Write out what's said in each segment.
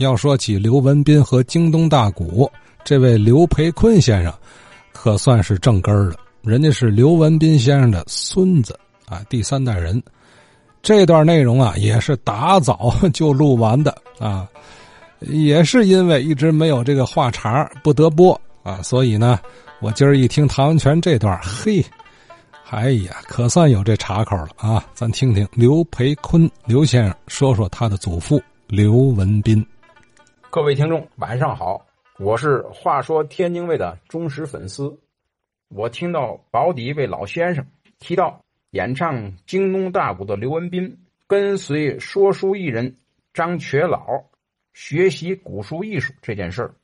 要说起刘文斌和京东大鼓，这位刘培坤先生可算是正根儿的，人家是刘文斌先生的孙子啊，第三代人。这段内容啊，也是打早 就录完的啊，也是因为一直没有这个话茬不得播啊，所以呢，我今儿一听唐文全这段，嘿，哎呀，可算有这茬口了啊！咱听听刘培坤刘先生说说他的祖父刘文斌。各位听众，晚上好，我是话说天津卫的忠实粉丝。我听到保底一位老先生提到。演唱京东大鼓的刘文斌，跟随说书艺人张瘸老学习古书艺术这件事儿，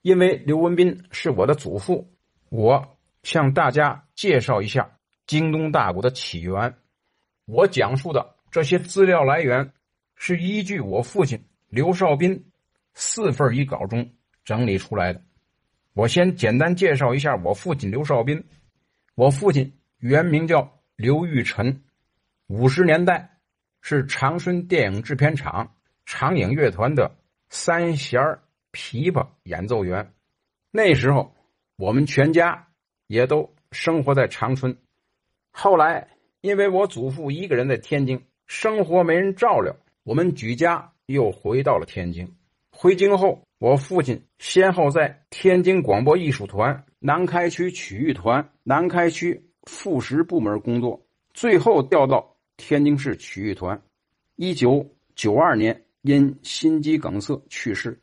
因为刘文斌是我的祖父，我向大家介绍一下京东大鼓的起源。我讲述的这些资料来源是依据我父亲刘少斌四份遗稿中整理出来的。我先简单介绍一下我父亲刘少斌，我父亲原名叫。刘玉臣，五十年代是长春电影制片厂长影乐团的三弦琵琶演奏员。那时候我们全家也都生活在长春。后来因为我祖父一个人在天津生活没人照料，我们举家又回到了天津。回京后，我父亲先后在天津广播艺术团、南开区曲艺团、南开区。副食部门工作，最后调到天津市曲艺团。一九九二年因心肌梗塞去世。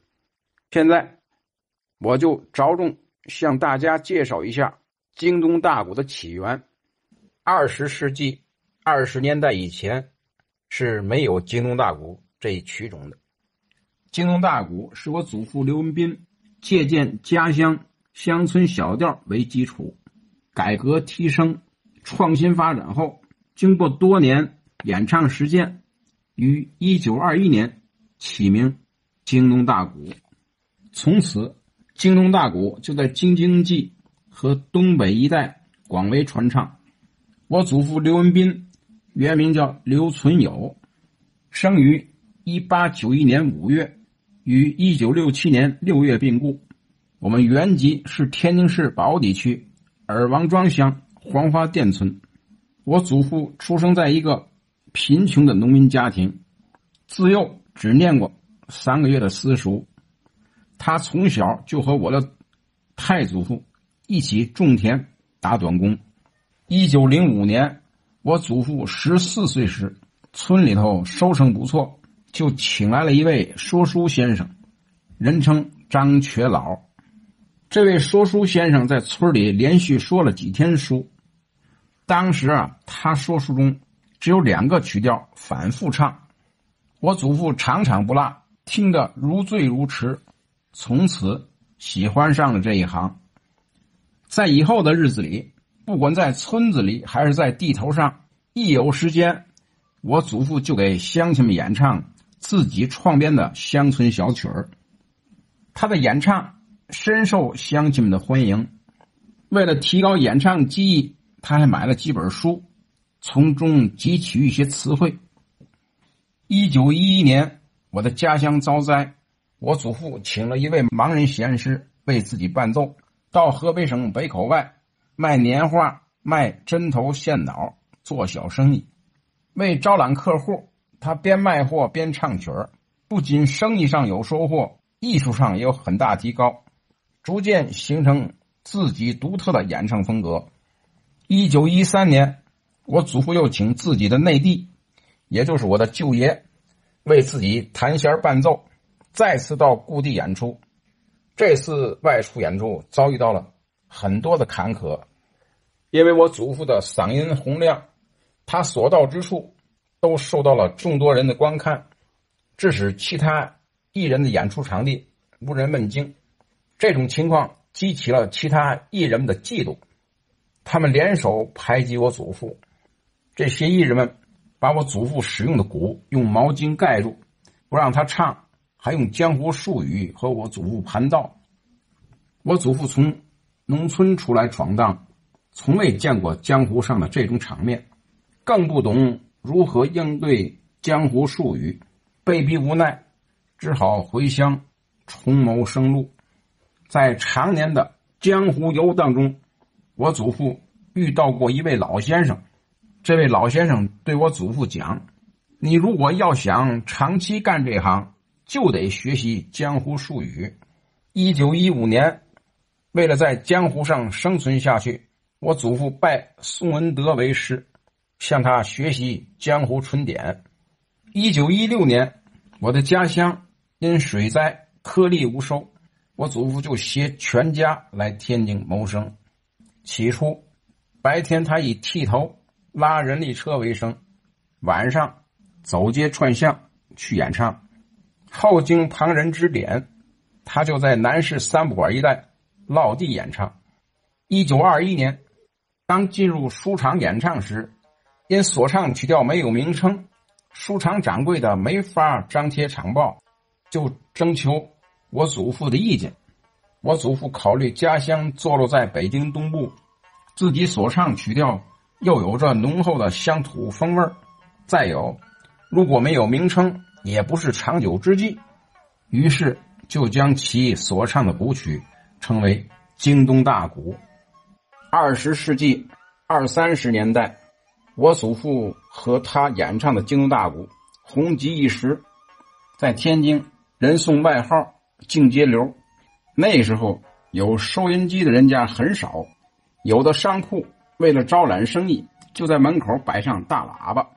现在，我就着重向大家介绍一下京东大鼓的起源。二十世纪二十年代以前是没有京东大鼓这一曲种的。京东大鼓是我祖父刘文斌借鉴家乡乡村小调为基础。改革提升、创新发展后，经过多年演唱实践，于一九二一年起名京东大鼓。从此，京东大鼓就在京津冀和东北一带广为传唱。我祖父刘文斌，原名叫刘存友，生于一八九一年五月，于一九六七年六月病故。我们原籍是天津市宝坻区。尔王庄乡黄花店村，我祖父出生在一个贫穷的农民家庭，自幼只念过三个月的私塾。他从小就和我的太祖父一起种田打短工。一九零五年，我祖父十四岁时，村里头收成不错，就请来了一位说书先生，人称张瘸老。这位说书先生在村里连续说了几天书。当时啊，他说书中只有两个曲调反复唱，我祖父场场不落，听得如醉如痴，从此喜欢上了这一行。在以后的日子里，不管在村子里还是在地头上，一有时间，我祖父就给乡亲们演唱自己创编的乡村小曲儿。他的演唱。深受乡亲们的欢迎。为了提高演唱技艺，他还买了几本书，从中汲取一些词汇。一九一一年，我的家乡遭灾，我祖父请了一位盲人弦师为自己伴奏，到河北省北口外卖年画、卖针头线脑，做小生意。为招揽客户，他边卖货边唱曲儿，不仅生意上有收获，艺术上也有很大提高。逐渐形成自己独特的演唱风格。一九一三年，我祖父又请自己的内弟，也就是我的舅爷，为自己弹弦伴奏，再次到故地演出。这次外出演出遭遇到了很多的坎坷，因为我祖父的嗓音洪亮，他所到之处都受到了众多人的观看，致使其他艺人的演出场地无人问津。这种情况激起了其他艺人们的嫉妒，他们联手排挤我祖父。这些艺人们把我祖父使用的鼓用毛巾盖住，不让他唱，还用江湖术语和我祖父盘道。我祖父从农村出来闯荡，从未见过江湖上的这种场面，更不懂如何应对江湖术语，被逼无奈，只好回乡重谋生路。在常年的江湖游荡中，我祖父遇到过一位老先生。这位老先生对我祖父讲：“你如果要想长期干这行，就得学习江湖术语。”一九一五年，为了在江湖上生存下去，我祖父拜宋文德为师，向他学习江湖春典。一九一六年，我的家乡因水灾颗粒无收。我祖父就携全家来天津谋生。起初，白天他以剃头、拉人力车为生，晚上走街串巷去演唱。后经旁人指点，他就在南市三不管一带落地演唱。一九二一年，当进入书场演唱时，因所唱曲调没有名称，书场掌柜的没法张贴场报，就征求。我祖父的意见，我祖父考虑家乡坐落在北京东部，自己所唱曲调又有着浓厚的乡土风味。再有，如果没有名称，也不是长久之计。于是就将其所唱的古曲称为京东大鼓。二十世纪二三十年代，我祖父和他演唱的京东大鼓红极一时，在天津人送外号。净街流，那时候有收音机的人家很少，有的商铺为了招揽生意，就在门口摆上大喇叭。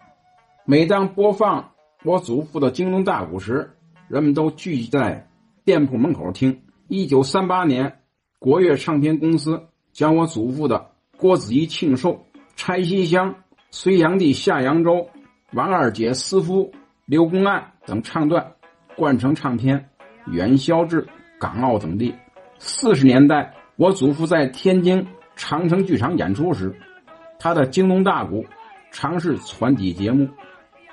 每当播放我祖父的京东大鼓时，人们都聚集在店铺门口听。一九三八年，国乐唱片公司将我祖父的《郭子仪庆寿》《拆西厢》《隋炀帝下扬州》《王二姐私夫》《刘公案》等唱段灌成唱片。元宵至港澳等地。四十年代，我祖父在天津长城剧场演出时，他的京东大鼓常是传底节目。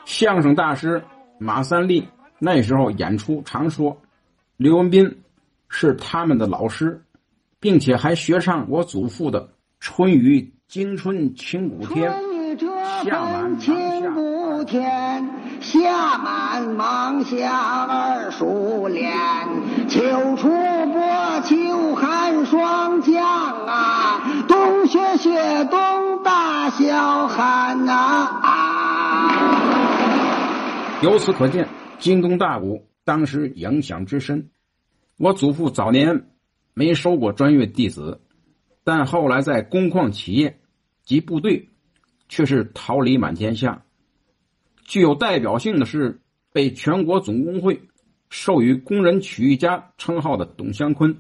相声大师马三立那时候演出常说，刘文斌是他们的老师，并且还学唱我祖父的《春雨惊春清谷天》。下满千古天，夏满芒夏二数连，秋初播秋寒霜降啊，冬雪雪冬大小寒呐啊。由此可见，京东大鼓当时影响之深。我祖父早年没收过专业弟子，但后来在工矿企业及部队。却是桃李满天下。具有代表性的是被全国总工会授予工人曲艺家称号的董湘坤。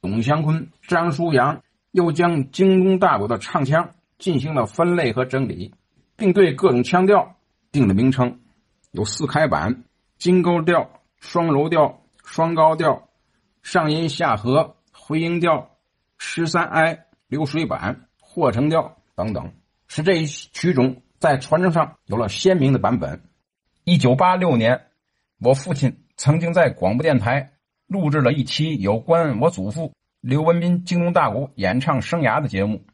董湘坤、张书阳又将京东大鼓的唱腔进行了分类和整理，并对各种腔调定了名称，有四开板、金钩调、双柔调、双高调、上音下和、回音调、十三哀、流水板、霍成调等等。使这一曲种在传承上有了鲜明的版本。一九八六年，我父亲曾经在广播电台录制了一期有关我祖父刘文斌京东大鼓演唱生涯的节目。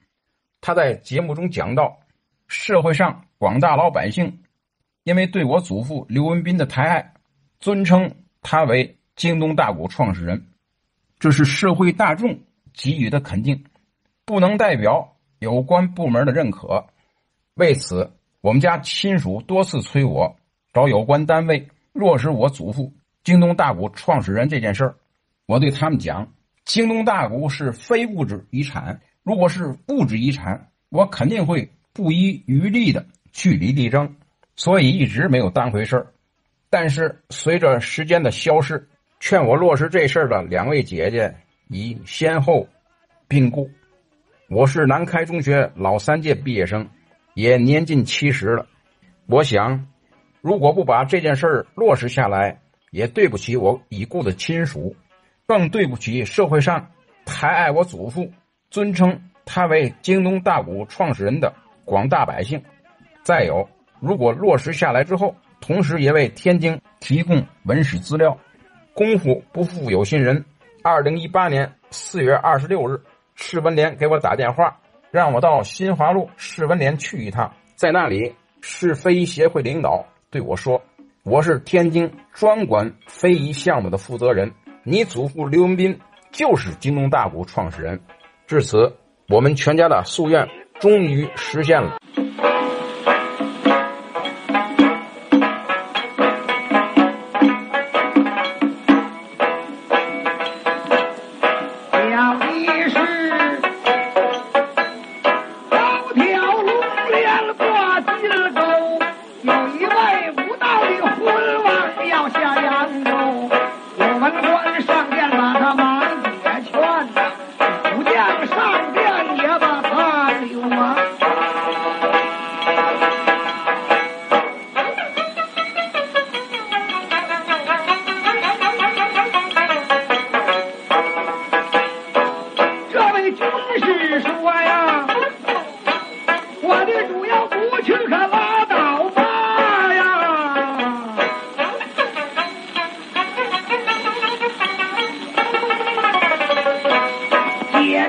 他在节目中讲到，社会上广大老百姓因为对我祖父刘文斌的抬爱，尊称他为京东大鼓创始人，这是社会大众给予的肯定，不能代表。有关部门的认可，为此，我们家亲属多次催我找有关单位落实我祖父京东大鼓创始人这件事儿。我对他们讲，京东大鼓是非物质遗产，如果是物质遗产，我肯定会不遗余力的据理力争，所以一直没有当回事儿。但是随着时间的消逝，劝我落实这事儿的两位姐姐已先后病故。我是南开中学老三届毕业生，也年近七十了。我想，如果不把这件事儿落实下来，也对不起我已故的亲属，更对不起社会上抬爱我祖父、尊称他为京东大鼓创始人的广大百姓。再有，如果落实下来之后，同时也为天津提供文史资料。功夫不负有心人，二零一八年四月二十六日。市文联给我打电话，让我到新华路市文联去一趟。在那里，市非遗协会领导对我说：“我是天津专管非遗项目的负责人，你祖父刘文斌就是京东大鼓创始人。”至此，我们全家的夙愿终于实现了。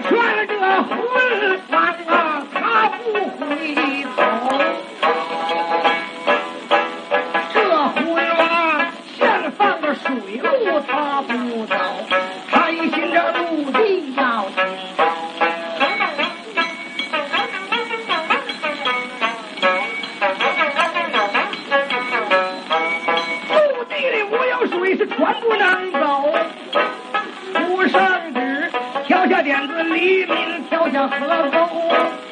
劝了这魂环啊，他不回头。这回啊，先放个水路，他不走，他一心这陆地要走。陆地里没有水，是船不能走。黎明跳向河沟。